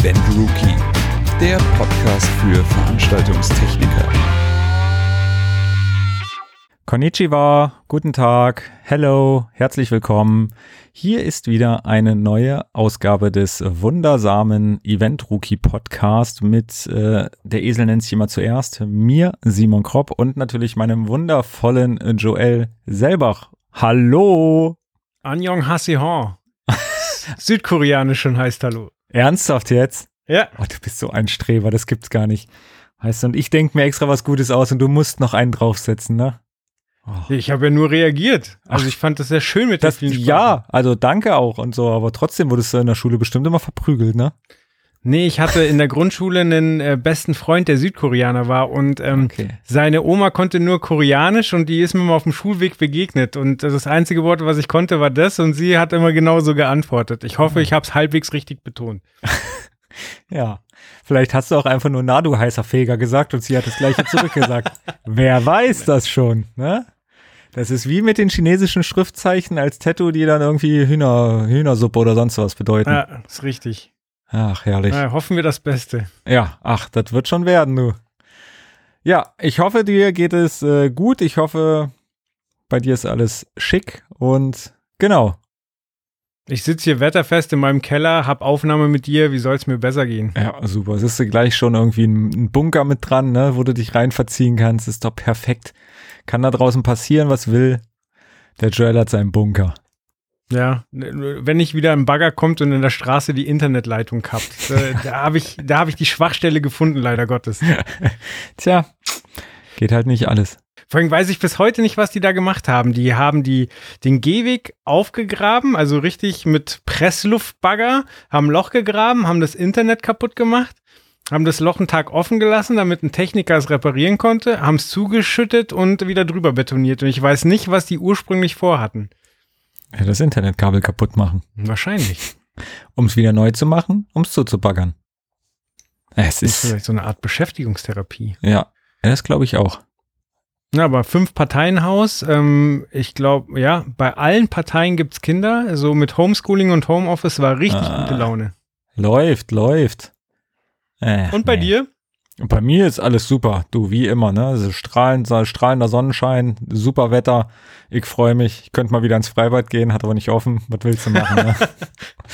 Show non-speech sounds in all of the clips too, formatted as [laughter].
Event Rookie, der Podcast für Veranstaltungstechniker. Konnichiwa, guten Tag, hello, herzlich willkommen. Hier ist wieder eine neue Ausgabe des wundersamen Event Rookie Podcast mit äh, der Esel nennt sich immer zuerst, mir, Simon Kropp und natürlich meinem wundervollen Joel Selbach. Hallo! Anjong Hasihon. [laughs] Südkoreanischen heißt Hallo. Ernsthaft jetzt? Ja. Oh, du bist so ein Streber, das gibt's gar nicht. Heißt, und ich denke mir extra was Gutes aus und du musst noch einen draufsetzen, ne? Oh. Ich habe ja nur reagiert. Also Ach, ich fand das sehr schön mit das, Ja, also danke auch und so, aber trotzdem wurdest du in der Schule bestimmt immer verprügelt, ne? Nee, ich hatte in der Grundschule einen äh, besten Freund, der Südkoreaner war und ähm, okay. seine Oma konnte nur Koreanisch und die ist mir mal auf dem Schulweg begegnet und das einzige Wort, was ich konnte, war das und sie hat immer genauso geantwortet. Ich hoffe, ich habe es halbwegs richtig betont. [laughs] ja, vielleicht hast du auch einfach nur na du heißer Feger gesagt und sie hat das gleiche zurückgesagt. [laughs] Wer weiß das schon, ne? Das ist wie mit den chinesischen Schriftzeichen als Tattoo, die dann irgendwie Hühner, Hühnersuppe oder sonst was bedeuten. Ja, ist richtig. Ach, herrlich. Ja, hoffen wir das Beste. Ja, ach, das wird schon werden, du. Ja, ich hoffe, dir geht es äh, gut. Ich hoffe, bei dir ist alles schick und genau. Ich sitze hier wetterfest in meinem Keller, hab Aufnahme mit dir, wie soll es mir besser gehen? Ja, super. Es ist gleich schon irgendwie ein, ein Bunker mit dran, ne, wo du dich rein verziehen kannst. Ist doch perfekt. Kann da draußen passieren, was will. Der Joel hat seinen Bunker. Ja, wenn nicht wieder ein Bagger kommt und in der Straße die Internetleitung kappt. Äh, da habe ich, da hab ich die Schwachstelle gefunden, leider Gottes. [laughs] Tja, geht halt nicht alles. Vor allem weiß ich bis heute nicht, was die da gemacht haben. Die haben die, den Gehweg aufgegraben, also richtig mit Pressluftbagger, haben ein Loch gegraben, haben das Internet kaputt gemacht haben das Loch einen Tag offen gelassen, damit ein Techniker es reparieren konnte, haben es zugeschüttet und wieder drüber betoniert. Und ich weiß nicht, was die ursprünglich vorhatten. Ja, das Internetkabel kaputt machen. Wahrscheinlich. Um es wieder neu zu machen, um es zuzubaggern. Es ist, ist vielleicht so eine Art Beschäftigungstherapie. Ja, das glaube ich auch. Ja, aber fünf Parteienhaus, ähm, ich glaube, ja, bei allen Parteien gibt es Kinder. So mit Homeschooling und Homeoffice war richtig ah, gute Laune. Läuft, läuft. Äh, Und bei nee. dir? Bei mir ist alles super, du, wie immer, ne? Also strahlend, strahlender Sonnenschein, super Wetter. Ich freue mich. Ich könnte mal wieder ins Freibad gehen, hat aber nicht offen. Was willst du machen, ne?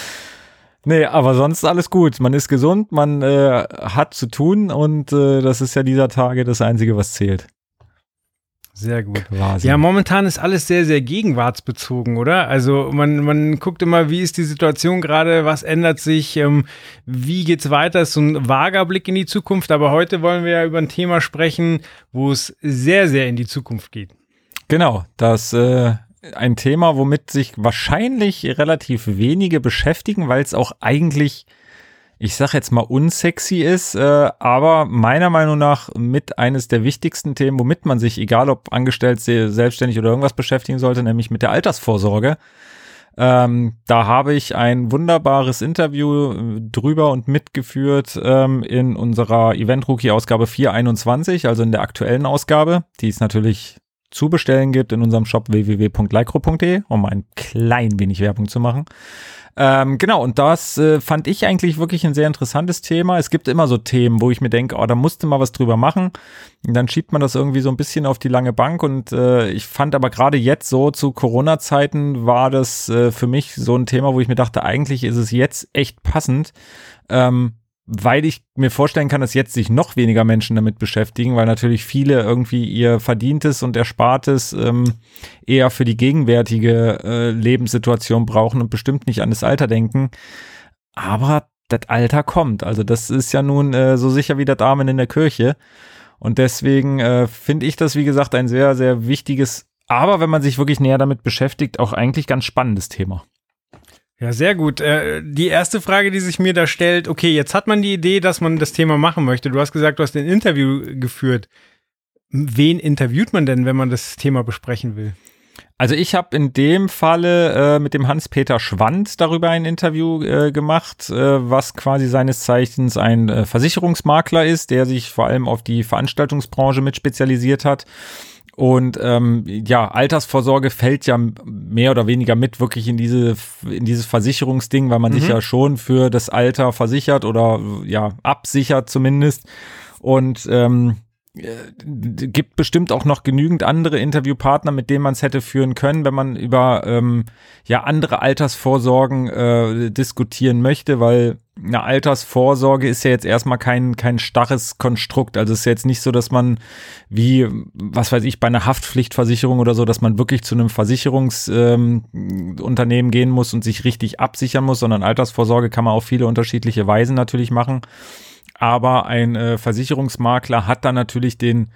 [laughs] nee, aber sonst alles gut. Man ist gesund, man äh, hat zu tun und äh, das ist ja dieser Tage das Einzige, was zählt. Sehr gut. Quasi. Ja, momentan ist alles sehr, sehr gegenwartsbezogen, oder? Also man, man guckt immer, wie ist die Situation gerade, was ändert sich, ähm, wie geht's weiter? Ist so ein vager Blick in die Zukunft, aber heute wollen wir ja über ein Thema sprechen, wo es sehr, sehr in die Zukunft geht. Genau, das äh, ein Thema, womit sich wahrscheinlich relativ wenige beschäftigen, weil es auch eigentlich ich sag jetzt mal unsexy ist, äh, aber meiner Meinung nach mit eines der wichtigsten Themen, womit man sich, egal ob angestellt, selbstständig oder irgendwas beschäftigen sollte, nämlich mit der Altersvorsorge. Ähm, da habe ich ein wunderbares Interview äh, drüber und mitgeführt ähm, in unserer Event Rookie Ausgabe 421, also in der aktuellen Ausgabe, die es natürlich zu bestellen gibt in unserem Shop www.lycro.de, um ein klein wenig Werbung zu machen. Ähm, genau, und das äh, fand ich eigentlich wirklich ein sehr interessantes Thema. Es gibt immer so Themen, wo ich mir denke, oh, da musste mal was drüber machen. Und dann schiebt man das irgendwie so ein bisschen auf die lange Bank. Und äh, ich fand aber gerade jetzt so zu Corona-Zeiten war das äh, für mich so ein Thema, wo ich mir dachte, eigentlich ist es jetzt echt passend. Ähm, weil ich mir vorstellen kann, dass jetzt sich noch weniger Menschen damit beschäftigen, weil natürlich viele irgendwie ihr Verdientes und Erspartes ähm, eher für die gegenwärtige äh, Lebenssituation brauchen und bestimmt nicht an das Alter denken. Aber das Alter kommt. Also das ist ja nun äh, so sicher wie das Amen in der Kirche. Und deswegen äh, finde ich das, wie gesagt, ein sehr, sehr wichtiges, aber wenn man sich wirklich näher damit beschäftigt, auch eigentlich ganz spannendes Thema. Ja, sehr gut. Äh, die erste Frage, die sich mir da stellt, okay, jetzt hat man die Idee, dass man das Thema machen möchte. Du hast gesagt, du hast ein Interview geführt. Wen interviewt man denn, wenn man das Thema besprechen will? Also ich habe in dem Falle äh, mit dem Hans-Peter Schwand darüber ein Interview äh, gemacht, äh, was quasi seines Zeichens ein äh, Versicherungsmakler ist, der sich vor allem auf die Veranstaltungsbranche mit spezialisiert hat und ähm, ja, Altersvorsorge fällt ja mehr oder weniger mit wirklich in diese in dieses Versicherungsding, weil man mhm. sich ja schon für das Alter versichert oder ja absichert zumindest. Und ähm, äh, gibt bestimmt auch noch genügend andere Interviewpartner, mit denen man es hätte führen können, wenn man über ähm, ja andere Altersvorsorgen äh, diskutieren möchte, weil eine Altersvorsorge ist ja jetzt erstmal kein kein starres Konstrukt. Also es ist jetzt nicht so, dass man wie was weiß ich bei einer Haftpflichtversicherung oder so, dass man wirklich zu einem Versicherungsunternehmen ähm, gehen muss und sich richtig absichern muss, sondern Altersvorsorge kann man auf viele unterschiedliche Weisen natürlich machen aber ein äh, Versicherungsmakler hat dann natürlich den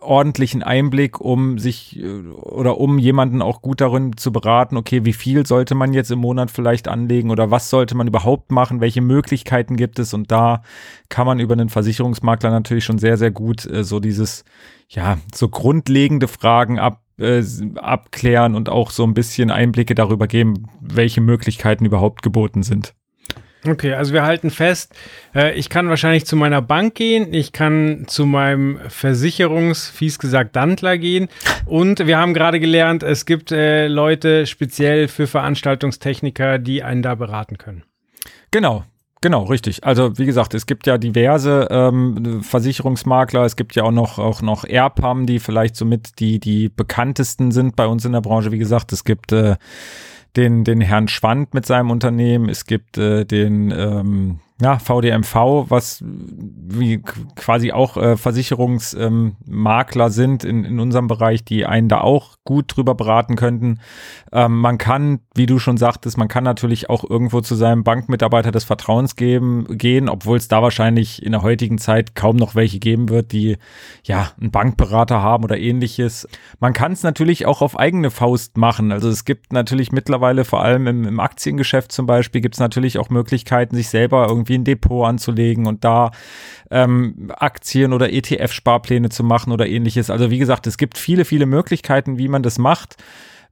ordentlichen Einblick, um sich äh, oder um jemanden auch gut darin zu beraten, okay, wie viel sollte man jetzt im Monat vielleicht anlegen oder was sollte man überhaupt machen, welche Möglichkeiten gibt es und da kann man über einen Versicherungsmakler natürlich schon sehr, sehr gut äh, so dieses, ja, so grundlegende Fragen ab, äh, abklären und auch so ein bisschen Einblicke darüber geben, welche Möglichkeiten überhaupt geboten sind. Okay, also wir halten fest, äh, ich kann wahrscheinlich zu meiner Bank gehen, ich kann zu meinem Versicherungs, fies gesagt, Dantler gehen und wir haben gerade gelernt, es gibt äh, Leute speziell für Veranstaltungstechniker, die einen da beraten können. Genau, Genau, richtig. Also wie gesagt, es gibt ja diverse ähm, Versicherungsmakler, es gibt ja auch noch auch noch Airpam, die vielleicht somit die die bekanntesten sind bei uns in der Branche. Wie gesagt, es gibt äh, den, den Herrn Schwand mit seinem Unternehmen, es gibt äh, den ähm, ja, VDMV, was wie quasi auch äh, Versicherungsmakler ähm, sind in, in unserem Bereich, die einen da auch gut drüber beraten könnten. Ähm, man kann, wie du schon sagtest, man kann natürlich auch irgendwo zu seinem Bankmitarbeiter des Vertrauens geben, gehen, obwohl es da wahrscheinlich in der heutigen Zeit kaum noch welche geben wird, die ja einen Bankberater haben oder ähnliches. Man kann es natürlich auch auf eigene Faust machen. Also es gibt natürlich mittlerweile vor allem im, im Aktiengeschäft zum Beispiel gibt es natürlich auch Möglichkeiten, sich selber irgendwie irgendwie ein Depot anzulegen und da ähm, Aktien oder ETF-Sparpläne zu machen oder ähnliches. Also wie gesagt, es gibt viele, viele Möglichkeiten, wie man das macht.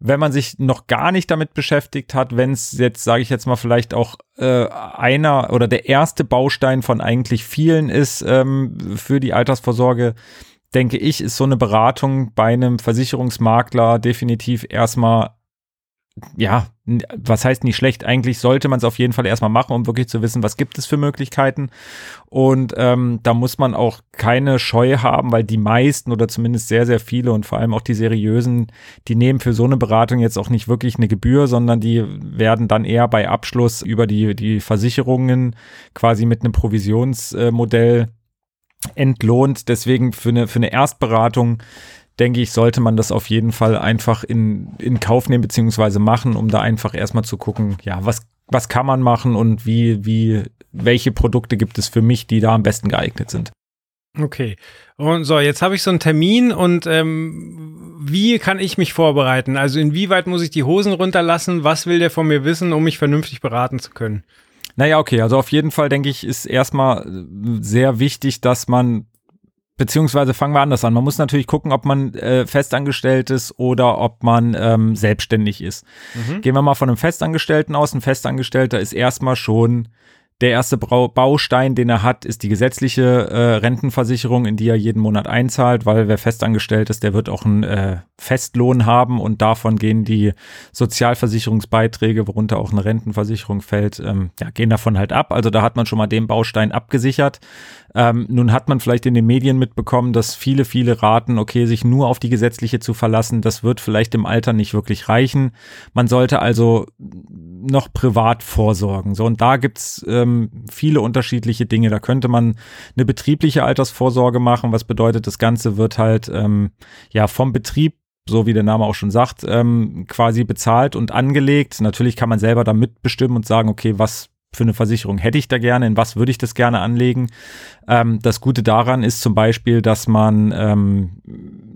Wenn man sich noch gar nicht damit beschäftigt hat, wenn es jetzt, sage ich jetzt mal, vielleicht auch äh, einer oder der erste Baustein von eigentlich vielen ist ähm, für die Altersvorsorge, denke ich, ist so eine Beratung bei einem Versicherungsmakler definitiv erstmal ja, was heißt nicht schlecht? Eigentlich sollte man es auf jeden Fall erstmal machen, um wirklich zu wissen, was gibt es für Möglichkeiten. Und ähm, da muss man auch keine Scheu haben, weil die meisten oder zumindest sehr, sehr viele und vor allem auch die seriösen, die nehmen für so eine Beratung jetzt auch nicht wirklich eine Gebühr, sondern die werden dann eher bei Abschluss über die, die Versicherungen quasi mit einem Provisionsmodell entlohnt. Deswegen für eine, für eine Erstberatung denke ich, sollte man das auf jeden Fall einfach in, in Kauf nehmen beziehungsweise machen, um da einfach erstmal zu gucken, ja, was, was kann man machen und wie, wie, welche Produkte gibt es für mich, die da am besten geeignet sind. Okay. Und so, jetzt habe ich so einen Termin und ähm, wie kann ich mich vorbereiten? Also inwieweit muss ich die Hosen runterlassen? Was will der von mir wissen, um mich vernünftig beraten zu können? Naja, okay, also auf jeden Fall denke ich, ist erstmal sehr wichtig, dass man beziehungsweise fangen wir anders an. Man muss natürlich gucken, ob man äh, festangestellt ist oder ob man ähm, selbstständig ist. Mhm. Gehen wir mal von einem Festangestellten aus. Ein Festangestellter ist erstmal schon der erste Baustein, den er hat, ist die gesetzliche äh, Rentenversicherung, in die er jeden Monat einzahlt, weil wer festangestellt ist, der wird auch einen äh, Festlohn haben und davon gehen die Sozialversicherungsbeiträge, worunter auch eine Rentenversicherung fällt, ähm, ja, gehen davon halt ab. Also da hat man schon mal den Baustein abgesichert. Ähm, nun hat man vielleicht in den Medien mitbekommen, dass viele, viele raten, okay, sich nur auf die gesetzliche zu verlassen, das wird vielleicht im Alter nicht wirklich reichen. Man sollte also noch privat vorsorgen. So, und da gibt's ähm, viele unterschiedliche Dinge. Da könnte man eine betriebliche Altersvorsorge machen, was bedeutet, das Ganze wird halt ähm, ja vom Betrieb so wie der Name auch schon sagt, ähm, quasi bezahlt und angelegt. Natürlich kann man selber da mitbestimmen und sagen, okay, was für eine Versicherung hätte ich da gerne, in was würde ich das gerne anlegen. Ähm, das Gute daran ist zum Beispiel, dass man, ähm,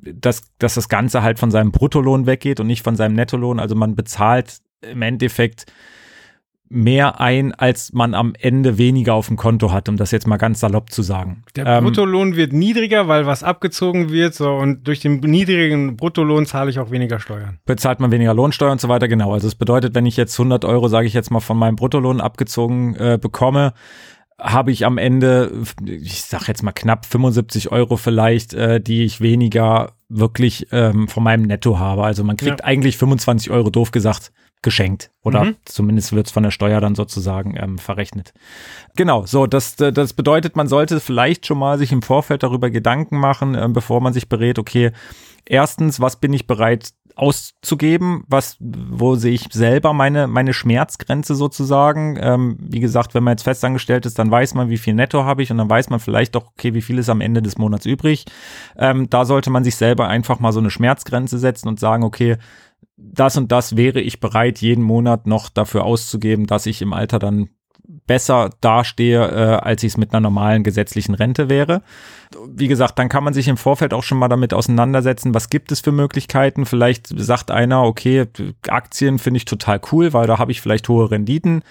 dass, dass das Ganze halt von seinem Bruttolohn weggeht und nicht von seinem Nettolohn. Also man bezahlt im Endeffekt mehr ein, als man am Ende weniger auf dem Konto hat, um das jetzt mal ganz salopp zu sagen. Der ähm, Bruttolohn wird niedriger, weil was abgezogen wird, so und durch den niedrigen Bruttolohn zahle ich auch weniger Steuern. Bezahlt man weniger Lohnsteuer und so weiter, genau. Also es bedeutet, wenn ich jetzt 100 Euro, sage ich jetzt mal, von meinem Bruttolohn abgezogen äh, bekomme, habe ich am Ende, ich sag jetzt mal knapp 75 Euro vielleicht, äh, die ich weniger wirklich ähm, von meinem Netto habe. Also man kriegt Ja. eigentlich 25 Euro, doof gesagt, geschenkt. Oder Mhm. zumindest wird es von der Steuer dann sozusagen ähm, verrechnet. Genau, so, das, äh, das bedeutet, man sollte vielleicht schon mal sich im Vorfeld darüber Gedanken machen, ähm, bevor man sich berät, okay, erstens, was bin ich bereit auszugeben, was, wo sehe ich selber meine, meine Schmerzgrenze sozusagen. Ähm, wie gesagt, wenn man jetzt festangestellt ist, dann weiß man, wie viel Netto habe ich und dann weiß man vielleicht doch, okay, wie viel ist am Ende des Monats übrig. Ähm, da sollte man sich selber einfach mal so eine Schmerzgrenze setzen und sagen, okay, das und das wäre ich bereit, jeden Monat noch dafür auszugeben, dass ich im Alter dann besser dastehe, äh, als ich es mit einer normalen gesetzlichen Rente wäre. Wie gesagt, dann kann man sich im Vorfeld auch schon mal damit auseinandersetzen, was gibt es für Möglichkeiten. Vielleicht sagt einer, okay, Aktien finde ich total cool, weil da habe ich vielleicht hohe Renditen.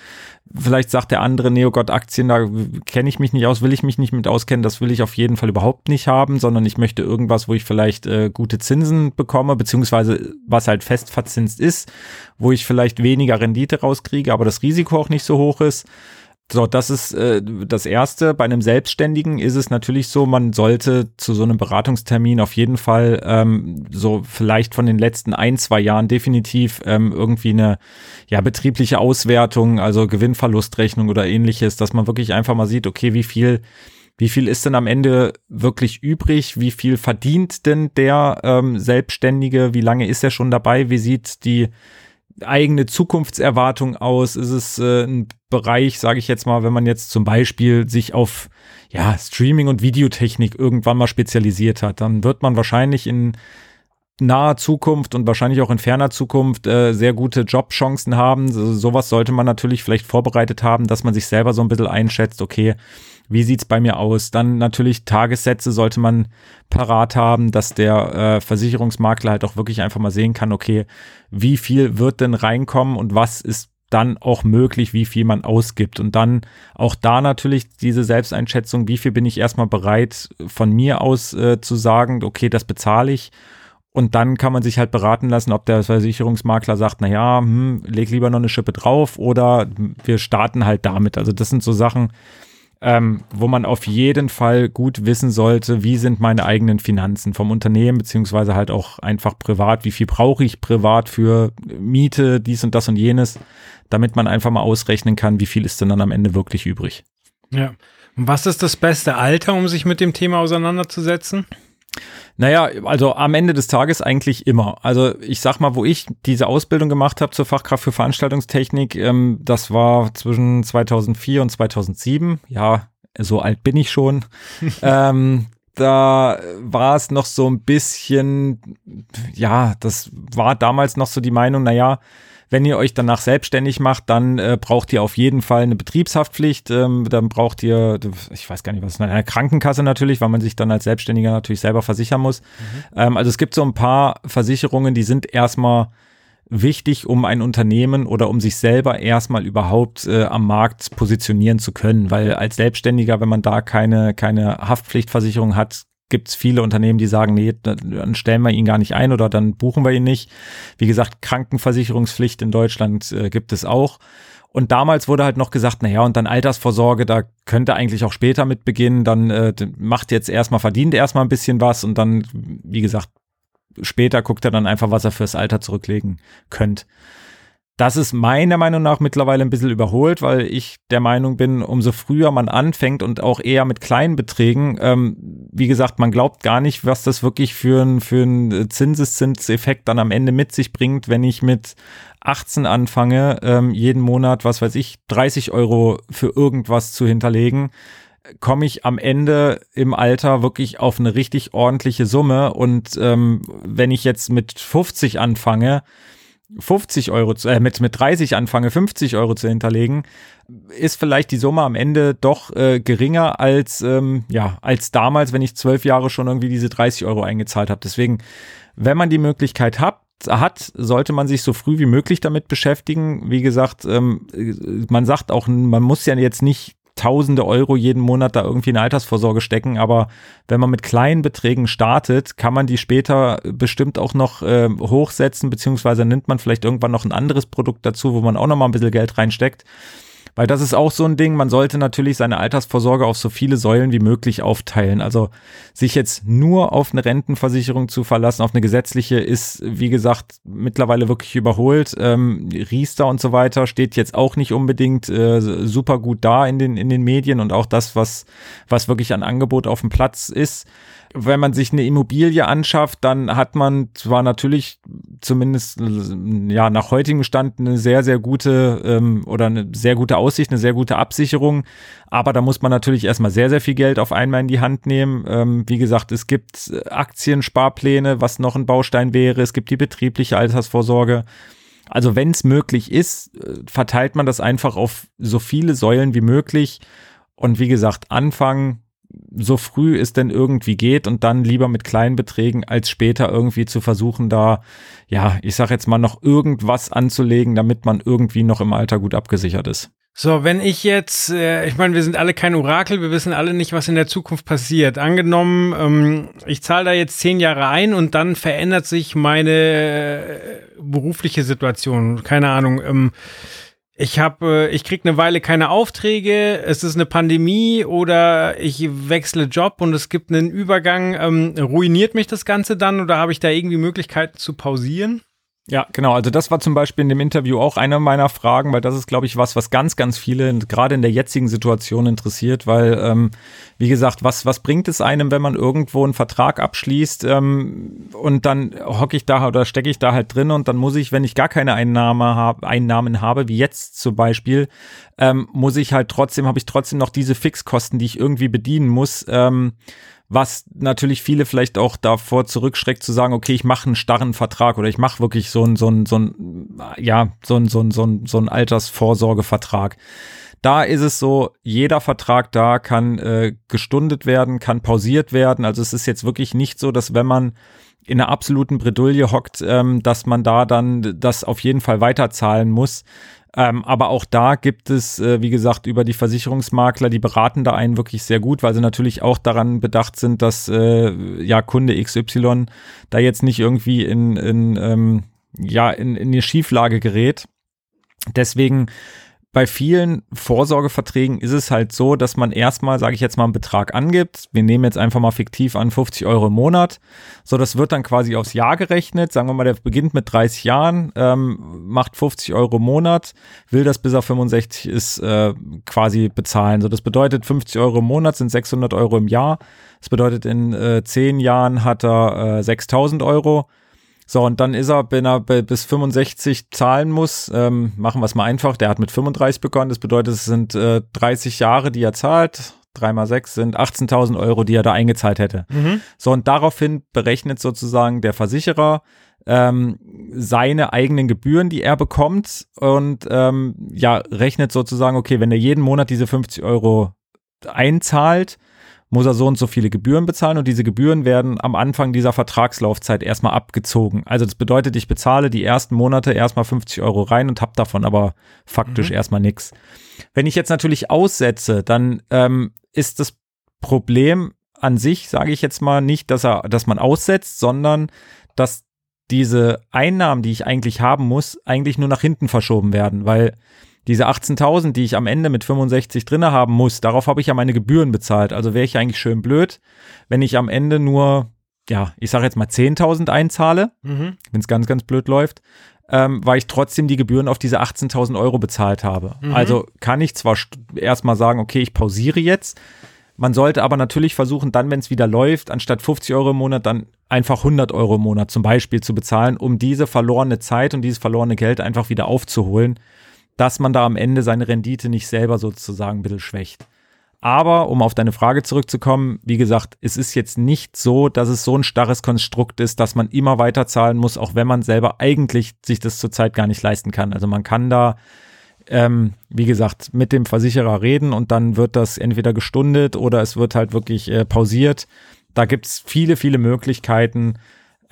Vielleicht sagt der andere, Neogott Aktien, da kenne ich mich nicht aus, will ich mich nicht mit auskennen, das will ich auf jeden Fall überhaupt nicht haben, sondern ich möchte irgendwas, wo ich vielleicht äh, gute Zinsen bekomme, beziehungsweise was halt fest verzinst ist, wo ich vielleicht weniger Rendite rauskriege, aber das Risiko auch nicht so hoch ist. So, das ist äh, das Erste. Bei einem Selbstständigen ist es natürlich so, man sollte zu so einem Beratungstermin auf jeden Fall ähm, so vielleicht von den letzten ein, zwei Jahren definitiv ähm, irgendwie eine ja, betriebliche Auswertung, also Gewinnverlustrechnung oder ähnliches, dass man wirklich einfach mal sieht, okay, wie viel wie viel ist denn am Ende wirklich übrig? Wie viel verdient denn der ähm, Selbstständige? Wie lange ist er schon dabei? Wie sieht die eigene Zukunftserwartung aus? Ist es äh, ein Bereich, sage ich jetzt mal, wenn man jetzt zum Beispiel sich auf ja, Streaming und Videotechnik irgendwann mal spezialisiert hat, dann wird man wahrscheinlich in naher Zukunft und wahrscheinlich auch in ferner Zukunft äh, sehr gute Jobchancen haben. So, sowas sollte man natürlich vielleicht vorbereitet haben, dass man sich selber so ein bisschen einschätzt, okay, wie sieht's bei mir aus? Dann natürlich Tagessätze sollte man parat haben, dass der äh, Versicherungsmakler halt auch wirklich einfach mal sehen kann, okay, wie viel wird denn reinkommen und was ist dann auch möglich, wie viel man ausgibt. Und dann auch da natürlich diese Selbsteinschätzung, wie viel bin ich erstmal bereit, von mir aus äh, zu sagen, okay, das bezahle ich. Und dann kann man sich halt beraten lassen, ob der Versicherungsmakler sagt, na ja, hm, leg lieber noch eine Schippe drauf oder wir starten halt damit. Also das sind so Sachen, ähm, wo man auf jeden Fall gut wissen sollte, wie sind meine eigenen Finanzen vom Unternehmen, beziehungsweise halt auch einfach privat, wie viel brauche ich privat für Miete, dies und das und jenes, damit man einfach mal ausrechnen kann, wie viel ist denn dann am Ende wirklich übrig. Ja. Und was ist das beste Alter, um sich mit dem Thema auseinanderzusetzen? Naja, also am Ende des Tages eigentlich immer. Also ich sag mal, wo ich diese Ausbildung gemacht habe zur Fachkraft für Veranstaltungstechnik, ähm, das war zwischen 2004 und 2007. Ja, so alt bin ich schon. [laughs] ähm, da war es noch so ein bisschen, ja, das war damals noch so die Meinung, naja, wenn ihr euch danach selbstständig macht, dann äh, braucht ihr auf jeden Fall eine Betriebshaftpflicht. Ähm, dann braucht ihr, ich weiß gar nicht, was, eine Krankenkasse natürlich, weil man sich dann als Selbstständiger natürlich selber versichern muss. Ähm, also es gibt so ein paar Versicherungen, die sind erstmal wichtig, um ein Unternehmen oder um sich selber erstmal überhaupt äh, am Markt positionieren zu können. Weil als Selbstständiger, wenn man da keine, keine Haftpflichtversicherung hat, gibt es viele Unternehmen, die sagen, nee, dann stellen wir ihn gar nicht ein oder dann buchen wir ihn nicht. Wie gesagt, Krankenversicherungspflicht in Deutschland äh, gibt es auch. Und damals wurde halt noch gesagt, naja, und dann Altersvorsorge, da könnte eigentlich auch später mit beginnen, dann äh, macht jetzt erstmal, verdient erstmal ein bisschen was und dann, wie gesagt, später guckt er dann einfach, was er fürs Alter zurücklegen könnt. Das ist meiner Meinung nach mittlerweile ein bisschen überholt, weil ich der Meinung bin, umso früher man anfängt und auch eher mit kleinen Beträgen, ähm, wie gesagt, man glaubt gar nicht, was das wirklich für ein, für ein Zinseszinseffekt dann am Ende mit sich bringt, wenn ich mit 18 anfange, ähm, jeden Monat, was weiß ich, 30 Euro für irgendwas zu hinterlegen komme ich am Ende im Alter wirklich auf eine richtig ordentliche Summe. Und ähm, wenn ich jetzt mit 50 anfange, 50 Euro, zu, äh, mit, mit 30 anfange, 50 Euro zu hinterlegen, ist vielleicht die Summe am Ende doch äh, geringer als, ähm, ja, als damals, wenn ich zwölf Jahre schon irgendwie diese 30 Euro eingezahlt habe. Deswegen, wenn man die Möglichkeit hat, hat, sollte man sich so früh wie möglich damit beschäftigen. Wie gesagt, ähm, man sagt auch, man muss ja jetzt nicht tausende Euro jeden Monat da irgendwie in Altersvorsorge stecken, aber wenn man mit kleinen Beträgen startet, kann man die später bestimmt auch noch äh, hochsetzen, beziehungsweise nimmt man vielleicht irgendwann noch ein anderes Produkt dazu, wo man auch noch mal ein bisschen Geld reinsteckt. Weil das ist auch so ein Ding, man sollte natürlich seine Altersvorsorge auf so viele Säulen wie möglich aufteilen. Also sich jetzt nur auf eine Rentenversicherung zu verlassen, auf eine gesetzliche, ist, wie gesagt, mittlerweile wirklich überholt. Ähm, Riester und so weiter steht jetzt auch nicht unbedingt äh, super gut da in den, in den Medien und auch das, was, was wirklich an Angebot auf dem Platz ist wenn man sich eine Immobilie anschafft, dann hat man zwar natürlich zumindest ja nach heutigem Stand eine sehr sehr gute ähm, oder eine sehr gute Aussicht, eine sehr gute Absicherung, aber da muss man natürlich erstmal sehr sehr viel Geld auf einmal in die Hand nehmen. Ähm, wie gesagt, es gibt Aktiensparpläne, was noch ein Baustein wäre. Es gibt die betriebliche Altersvorsorge. Also wenn es möglich ist, äh, verteilt man das einfach auf so viele Säulen wie möglich. Und wie gesagt, anfangen so früh es denn irgendwie geht und dann lieber mit kleinen Beträgen als später irgendwie zu versuchen, da, ja, ich sag jetzt mal noch irgendwas anzulegen, damit man irgendwie noch im Alter gut abgesichert ist. So, wenn ich jetzt, äh, ich meine, wir sind alle kein Orakel, wir wissen alle nicht, was in der Zukunft passiert. Angenommen, ähm, ich zahle da jetzt zehn Jahre ein und dann verändert sich meine äh, berufliche Situation. Keine Ahnung. Ähm, ich habe, äh, ich krieg eine Weile keine Aufträge, es ist eine Pandemie oder ich wechsle Job und es gibt einen Übergang. Ähm, ruiniert mich das Ganze dann oder habe ich da irgendwie Möglichkeiten zu pausieren? Ja, genau. Also das war zum Beispiel in dem Interview auch eine meiner Fragen, weil das ist, glaube ich, was, was ganz, ganz viele gerade in der jetzigen Situation interessiert, weil, ähm, wie gesagt, was, was bringt es einem, wenn man irgendwo einen Vertrag abschließt ähm, und dann hocke ich da oder stecke ich da halt drin und dann muss ich, wenn ich gar keine Einnahme hab, Einnahmen habe, wie jetzt zum Beispiel, ähm, muss ich halt trotzdem, habe ich trotzdem noch diese Fixkosten, die ich irgendwie bedienen muss. Ähm, was natürlich viele vielleicht auch davor zurückschreckt zu sagen, okay, ich mache einen starren Vertrag oder ich mache wirklich so ein so ein so ein ja, so ein so ein so ein so ein Altersvorsorgevertrag. Da ist es so, jeder Vertrag da kann äh, gestundet werden, kann pausiert werden. Also es ist jetzt wirklich nicht so, dass wenn man in einer absoluten Bredouille hockt, ähm, dass man da dann das auf jeden Fall weiterzahlen muss. Ähm, aber auch da gibt es, äh, wie gesagt, über die Versicherungsmakler, die beraten da einen wirklich sehr gut, weil sie natürlich auch daran bedacht sind, dass äh, ja Kunde XY da jetzt nicht irgendwie in, in ähm, ja in, in eine Schieflage gerät. Deswegen bei vielen Vorsorgeverträgen ist es halt so, dass man erstmal, sage ich jetzt mal, einen Betrag angibt. Wir nehmen jetzt einfach mal fiktiv an 50 Euro im Monat. So, das wird dann quasi aufs Jahr gerechnet. Sagen wir mal, der beginnt mit 30 Jahren, ähm, macht 50 Euro im Monat, will das bis er 65 ist äh, quasi bezahlen. So, das bedeutet 50 Euro im Monat sind 600 Euro im Jahr. Das bedeutet, in äh, 10 Jahren hat er äh, 6000 Euro. So, und dann ist er, wenn er bis 65 zahlen muss, ähm, machen wir es mal einfach, der hat mit 35 begonnen, das bedeutet, es sind äh, 30 Jahre, die er zahlt, 3 mal 6 sind 18.000 Euro, die er da eingezahlt hätte. Mhm. So, und daraufhin berechnet sozusagen der Versicherer ähm, seine eigenen Gebühren, die er bekommt und ähm, ja, rechnet sozusagen, okay, wenn er jeden Monat diese 50 Euro einzahlt, muss er so und so viele Gebühren bezahlen und diese Gebühren werden am Anfang dieser Vertragslaufzeit erstmal abgezogen. Also das bedeutet, ich bezahle die ersten Monate erstmal 50 Euro rein und habe davon aber faktisch mhm. erstmal nichts. Wenn ich jetzt natürlich aussetze, dann ähm, ist das Problem an sich, sage ich jetzt mal, nicht, dass er, dass man aussetzt, sondern dass diese Einnahmen, die ich eigentlich haben muss, eigentlich nur nach hinten verschoben werden, weil diese 18.000, die ich am Ende mit 65 drinne haben muss, darauf habe ich ja meine Gebühren bezahlt. Also wäre ich eigentlich schön blöd, wenn ich am Ende nur, ja, ich sage jetzt mal 10.000 einzahle, mhm. wenn es ganz, ganz blöd läuft, ähm, weil ich trotzdem die Gebühren auf diese 18.000 Euro bezahlt habe. Mhm. Also kann ich zwar erstmal sagen, okay, ich pausiere jetzt. Man sollte aber natürlich versuchen, dann, wenn es wieder läuft, anstatt 50 Euro im Monat, dann einfach 100 Euro im Monat zum Beispiel zu bezahlen, um diese verlorene Zeit und dieses verlorene Geld einfach wieder aufzuholen dass man da am Ende seine Rendite nicht selber sozusagen ein bisschen schwächt. Aber um auf deine Frage zurückzukommen, wie gesagt, es ist jetzt nicht so, dass es so ein starres Konstrukt ist, dass man immer weiter zahlen muss, auch wenn man selber eigentlich sich das zurzeit gar nicht leisten kann. Also man kann da, ähm, wie gesagt, mit dem Versicherer reden und dann wird das entweder gestundet oder es wird halt wirklich äh, pausiert. Da gibt's viele, viele Möglichkeiten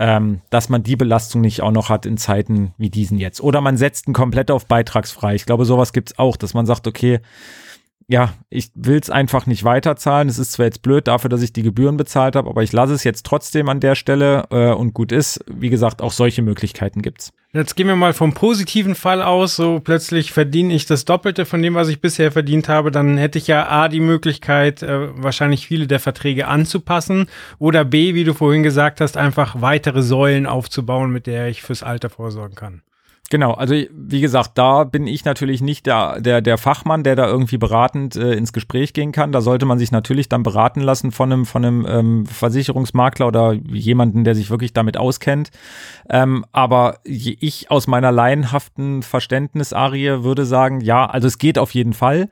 ähm, dass man die Belastung nicht auch noch hat in Zeiten wie diesen jetzt. Oder man setzt ihn komplett auf beitragsfrei. Ich glaube, sowas gibt's auch, dass man sagt, okay, ja, ich will es einfach nicht weiterzahlen. Es ist zwar jetzt blöd dafür, dass ich die Gebühren bezahlt habe, aber ich lasse es jetzt trotzdem an der Stelle äh, und gut ist. Wie gesagt, auch solche Möglichkeiten gibt's. Jetzt gehen wir mal vom positiven Fall aus. So plötzlich verdiene ich das Doppelte von dem, was ich bisher verdient habe. Dann hätte ich ja A, die Möglichkeit, äh, wahrscheinlich viele der Verträge anzupassen oder B, wie du vorhin gesagt hast, einfach weitere Säulen aufzubauen, mit der ich fürs Alter vorsorgen kann. Genau, also wie gesagt, da bin ich natürlich nicht der, der, der Fachmann, der da irgendwie beratend äh, ins Gespräch gehen kann. Da sollte man sich natürlich dann beraten lassen von einem, von einem ähm, Versicherungsmakler oder jemanden, der sich wirklich damit auskennt. Ähm, aber ich aus meiner laienhaften Verständnisarie würde sagen, ja, also es geht auf jeden Fall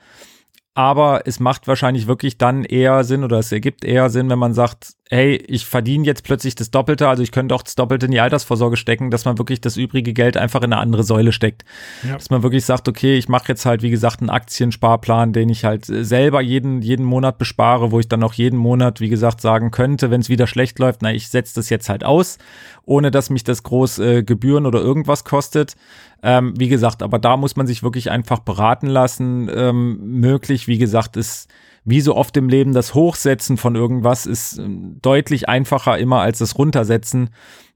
aber es macht wahrscheinlich wirklich dann eher Sinn oder es ergibt eher Sinn, wenn man sagt, hey, ich verdiene jetzt plötzlich das Doppelte, also ich könnte auch das Doppelte in die Altersvorsorge stecken, dass man wirklich das übrige Geld einfach in eine andere Säule steckt. Ja. Dass man wirklich sagt, okay, ich mache jetzt halt, wie gesagt, einen Aktiensparplan, den ich halt selber jeden, jeden Monat bespare, wo ich dann auch jeden Monat, wie gesagt, sagen könnte, wenn es wieder schlecht läuft, na, ich setze das jetzt halt aus, ohne dass mich das groß äh, Gebühren oder irgendwas kostet. Ähm, wie gesagt, aber da muss man sich wirklich einfach beraten lassen. Ähm, möglich, wie gesagt, ist wie so oft im Leben das Hochsetzen von irgendwas ist ähm, deutlich einfacher immer als das Runtersetzen.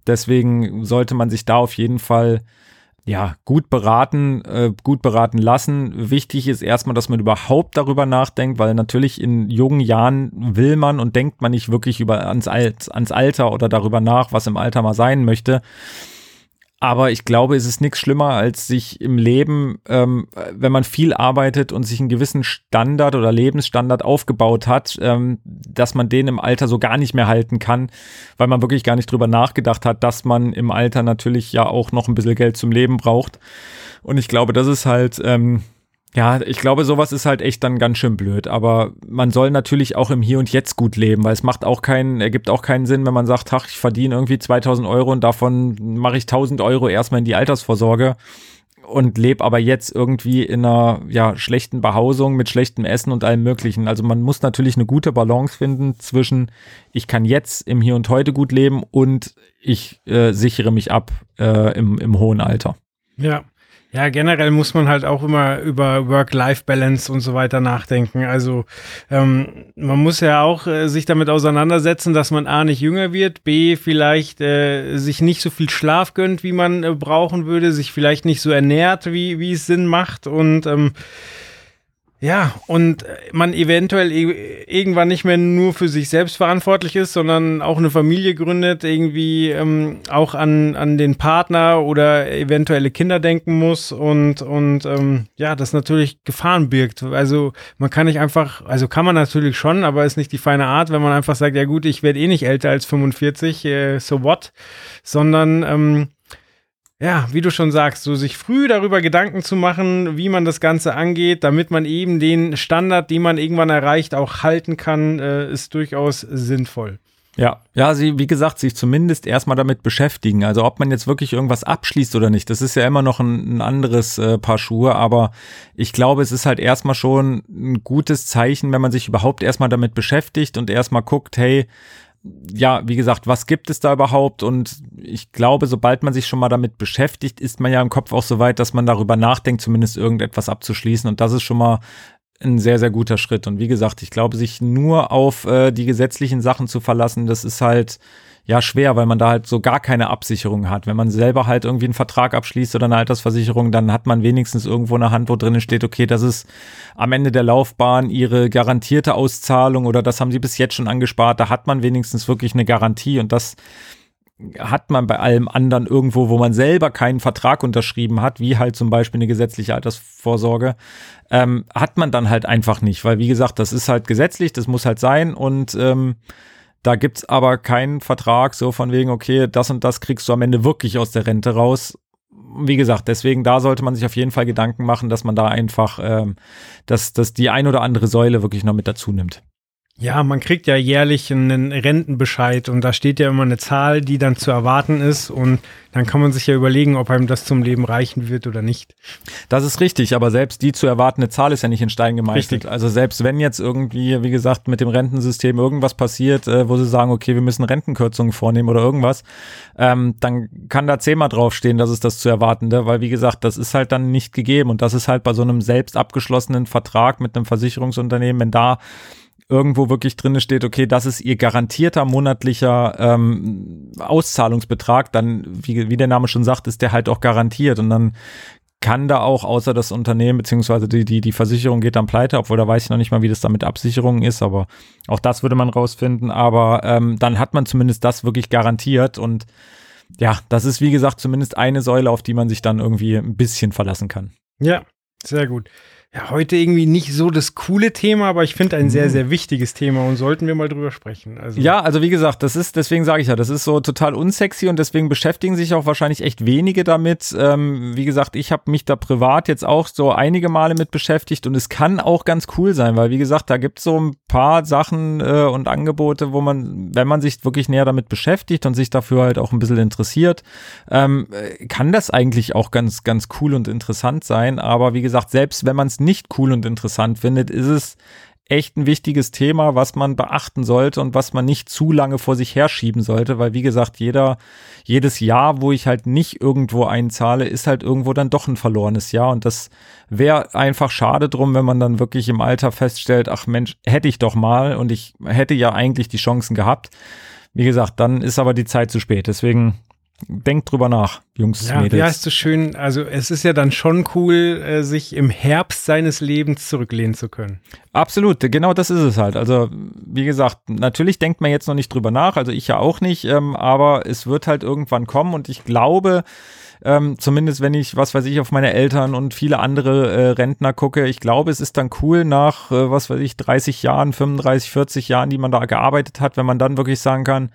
Deswegen sollte man sich da auf jeden Fall ja, gut beraten, äh, gut beraten lassen. Wichtig ist erstmal, dass man überhaupt darüber nachdenkt, weil natürlich in jungen Jahren will man und denkt man nicht wirklich über ans, ans Alter oder darüber nach, was im Alter mal sein möchte. Aber ich glaube, es ist nichts schlimmer, als sich im Leben, ähm, wenn man viel arbeitet und sich einen gewissen Standard oder Lebensstandard aufgebaut hat, ähm, dass man den im Alter so gar nicht mehr halten kann, weil man wirklich gar nicht drüber nachgedacht hat, dass man im Alter natürlich ja auch noch ein bisschen Geld zum Leben braucht. Und ich glaube, das ist halt, ähm, ja, ich glaube, sowas ist halt echt dann ganz schön blöd. Aber man soll natürlich auch im Hier und Jetzt gut leben, weil es macht auch keinen, ergibt auch keinen Sinn, wenn man sagt, ach, ich verdiene irgendwie 2000 Euro und davon mache ich 1000 Euro erstmal in die Altersvorsorge und lebe aber jetzt irgendwie in einer ja, schlechten Behausung mit schlechtem Essen und allem Möglichen. Also man muss natürlich eine gute Balance finden zwischen, ich kann jetzt im Hier und Heute gut leben und ich äh, sichere mich ab äh, im, im hohen Alter. Ja, ja, generell muss man halt auch immer über Work-Life-Balance und so weiter nachdenken. Also ähm, man muss ja auch äh, sich damit auseinandersetzen, dass man A nicht jünger wird, B vielleicht äh, sich nicht so viel Schlaf gönnt, wie man äh, brauchen würde, sich vielleicht nicht so ernährt, wie, wie es Sinn macht und ähm, ja, und man eventuell irgendwann nicht mehr nur für sich selbst verantwortlich ist, sondern auch eine Familie gründet, irgendwie ähm, auch an, an den Partner oder eventuelle Kinder denken muss und, und ähm, ja, das natürlich Gefahren birgt. Also man kann nicht einfach, also kann man natürlich schon, aber ist nicht die feine Art, wenn man einfach sagt, ja gut, ich werde eh nicht älter als 45, äh, so what, sondern ähm, ja, wie du schon sagst, so sich früh darüber Gedanken zu machen, wie man das Ganze angeht, damit man eben den Standard, den man irgendwann erreicht, auch halten kann, äh, ist durchaus sinnvoll. Ja, ja, sie, wie gesagt, sich zumindest erstmal damit beschäftigen. Also ob man jetzt wirklich irgendwas abschließt oder nicht, das ist ja immer noch ein, ein anderes äh, Paar Schuhe, aber ich glaube, es ist halt erstmal schon ein gutes Zeichen, wenn man sich überhaupt erstmal damit beschäftigt und erstmal guckt, hey, ja, wie gesagt, was gibt es da überhaupt? Und ich glaube, sobald man sich schon mal damit beschäftigt, ist man ja im Kopf auch so weit, dass man darüber nachdenkt, zumindest irgendetwas abzuschließen. Und das ist schon mal ein sehr, sehr guter Schritt. Und wie gesagt, ich glaube, sich nur auf äh, die gesetzlichen Sachen zu verlassen, das ist halt ja schwer, weil man da halt so gar keine Absicherung hat. Wenn man selber halt irgendwie einen Vertrag abschließt oder eine Altersversicherung, dann hat man wenigstens irgendwo eine Hand, wo drinnen steht, okay, das ist am Ende der Laufbahn ihre garantierte Auszahlung oder das haben sie bis jetzt schon angespart. Da hat man wenigstens wirklich eine Garantie und das hat man bei allem anderen irgendwo, wo man selber keinen Vertrag unterschrieben hat, wie halt zum Beispiel eine gesetzliche Altersvorsorge, ähm, hat man dann halt einfach nicht, weil wie gesagt, das ist halt gesetzlich, das muss halt sein und ähm, da gibt's aber keinen Vertrag so von wegen, okay, das und das kriegst du am Ende wirklich aus der Rente raus. Wie gesagt, deswegen da sollte man sich auf jeden Fall Gedanken machen, dass man da einfach, ähm, dass, dass die ein oder andere Säule wirklich noch mit dazu nimmt. Ja, man kriegt ja jährlich einen Rentenbescheid und da steht ja immer eine Zahl, die dann zu erwarten ist und dann kann man sich ja überlegen, ob einem das zum Leben reichen wird oder nicht. Das ist richtig, aber selbst die zu erwartende Zahl ist ja nicht in Stein gemeißelt. Richtig. Also selbst wenn jetzt irgendwie, wie gesagt, mit dem Rentensystem irgendwas passiert, äh, wo sie sagen, okay, wir müssen Rentenkürzungen vornehmen oder irgendwas, ähm, dann kann da zehnmal draufstehen, dass es das zu erwartende, weil wie gesagt, das ist halt dann nicht gegeben und das ist halt bei so einem selbst abgeschlossenen Vertrag mit einem Versicherungsunternehmen, wenn da irgendwo wirklich drin steht, okay, das ist ihr garantierter monatlicher ähm, Auszahlungsbetrag, dann, wie, wie der Name schon sagt, ist der halt auch garantiert und dann kann da auch, außer das Unternehmen beziehungsweise die, die, die Versicherung geht dann pleite, obwohl da weiß ich noch nicht mal, wie das da mit Absicherungen ist, aber auch das würde man rausfinden. Aber ähm, dann hat man zumindest das wirklich garantiert und ja, das ist wie gesagt zumindest eine Säule, auf die man sich dann irgendwie ein bisschen verlassen kann. Ja, sehr gut ja, heute irgendwie nicht so das coole Thema, aber ich finde ein sehr, mhm. sehr wichtiges Thema und sollten wir mal drüber sprechen. Also ja, also wie gesagt, das ist, deswegen sage ich ja, das ist so total unsexy und deswegen beschäftigen sich auch wahrscheinlich echt wenige damit. Ähm, wie gesagt, ich habe mich da privat jetzt auch so einige Male mit beschäftigt und es kann auch ganz cool sein, weil wie gesagt, da gibt es so ein paar Sachen äh, und Angebote, wo man, wenn man sich wirklich näher damit beschäftigt und sich dafür halt auch ein bisschen interessiert, ähm, äh, kann das eigentlich auch ganz, ganz cool und interessant sein. Aber wie gesagt, selbst wenn man es nicht cool und interessant findet, ist es echt ein wichtiges Thema, was man beachten sollte und was man nicht zu lange vor sich herschieben sollte, weil wie gesagt, jeder, jedes Jahr, wo ich halt nicht irgendwo einzahle, ist halt irgendwo dann doch ein verlorenes Jahr und das wäre einfach schade drum, wenn man dann wirklich im Alter feststellt, ach Mensch, hätte ich doch mal und ich hätte ja eigentlich die Chancen gehabt. Wie gesagt, dann ist aber die Zeit zu spät. Deswegen Denkt drüber nach, Jungs, ja, Mädels. Ja, ist so schön. Also es ist ja dann schon cool, äh, sich im Herbst seines Lebens zurücklehnen zu können. Absolut, genau das ist es halt. Also wie gesagt, natürlich denkt man jetzt noch nicht drüber nach, also ich ja auch nicht, ähm, aber es wird halt irgendwann kommen und ich glaube, ähm, zumindest wenn ich, was weiß ich, auf meine Eltern und viele andere äh, Rentner gucke, ich glaube, es ist dann cool nach, äh, was weiß ich, 30 Jahren, 35, 40 Jahren, die man da gearbeitet hat, wenn man dann wirklich sagen kann,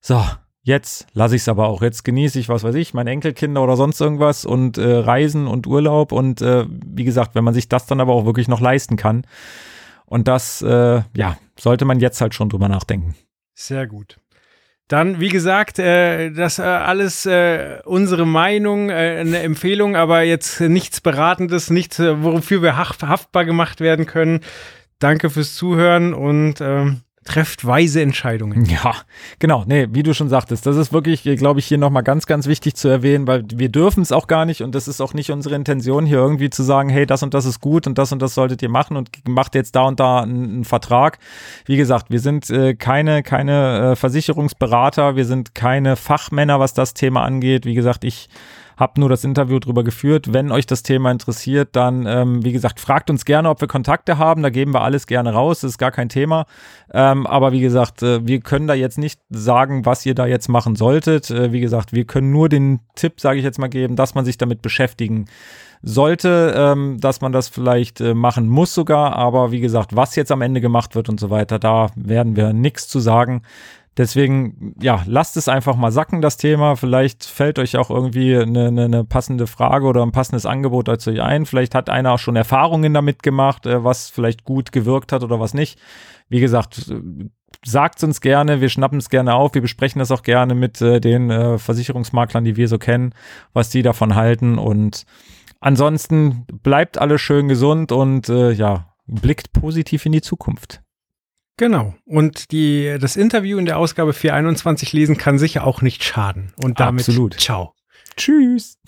so, Jetzt lasse ich es aber auch. Jetzt genieße ich, was weiß ich, meine Enkelkinder oder sonst irgendwas und äh, Reisen und Urlaub. Und äh, wie gesagt, wenn man sich das dann aber auch wirklich noch leisten kann. Und das, äh, ja, sollte man jetzt halt schon drüber nachdenken. Sehr gut. Dann, wie gesagt, äh, das äh, alles äh, unsere Meinung, äh, eine Empfehlung, aber jetzt nichts Beratendes, nichts, äh, wofür wir haft, haftbar gemacht werden können. Danke fürs Zuhören und ähm, trefft weise Entscheidungen. [laughs] Ja, genau. Nee, wie du schon sagtest, das ist wirklich, glaube ich, hier nochmal ganz, ganz wichtig zu erwähnen, weil wir dürfen es auch gar nicht und das ist auch nicht unsere Intention, hier irgendwie zu sagen, hey, das und das ist gut und das und das solltet ihr machen und macht jetzt da und da einen, einen Vertrag. Wie gesagt, wir sind äh, keine, keine äh, Versicherungsberater, wir sind keine Fachmänner, was das Thema angeht. Wie gesagt, ich habe nur das Interview drüber geführt. Wenn euch das Thema interessiert, dann, ähm, wie gesagt, fragt uns gerne, ob wir Kontakte haben. Da geben wir alles gerne raus. Das ist gar kein Thema. Ähm, aber wie gesagt, äh, wir können da jetzt nicht sagen, was ihr da jetzt machen solltet. Äh, wie gesagt, wir können nur den Tipp, sage ich jetzt mal, geben, dass man sich damit beschäftigen sollte, ähm, dass man das vielleicht äh, machen muss sogar. Aber wie gesagt, was jetzt am Ende gemacht wird und so weiter, da werden wir nichts zu sagen. Deswegen, ja, lasst es einfach mal sacken, das Thema. Vielleicht fällt euch auch irgendwie eine, eine, eine passende Frage oder ein passendes Angebot dazu ein. Vielleicht hat einer auch schon Erfahrungen damit gemacht, äh, was vielleicht gut gewirkt hat oder was nicht. Wie gesagt, sagt uns gerne, wir schnappen es gerne auf, wir besprechen das auch gerne mit äh, den äh, Versicherungsmaklern, die wir so kennen, was die davon halten. Und ansonsten bleibt alles schön gesund und äh, ja, blickt positiv in die Zukunft. Genau. Und die, das Interview in der Ausgabe 421 lesen kann sicher auch nicht schaden. Und damit Absolut. ciao. Tschüss.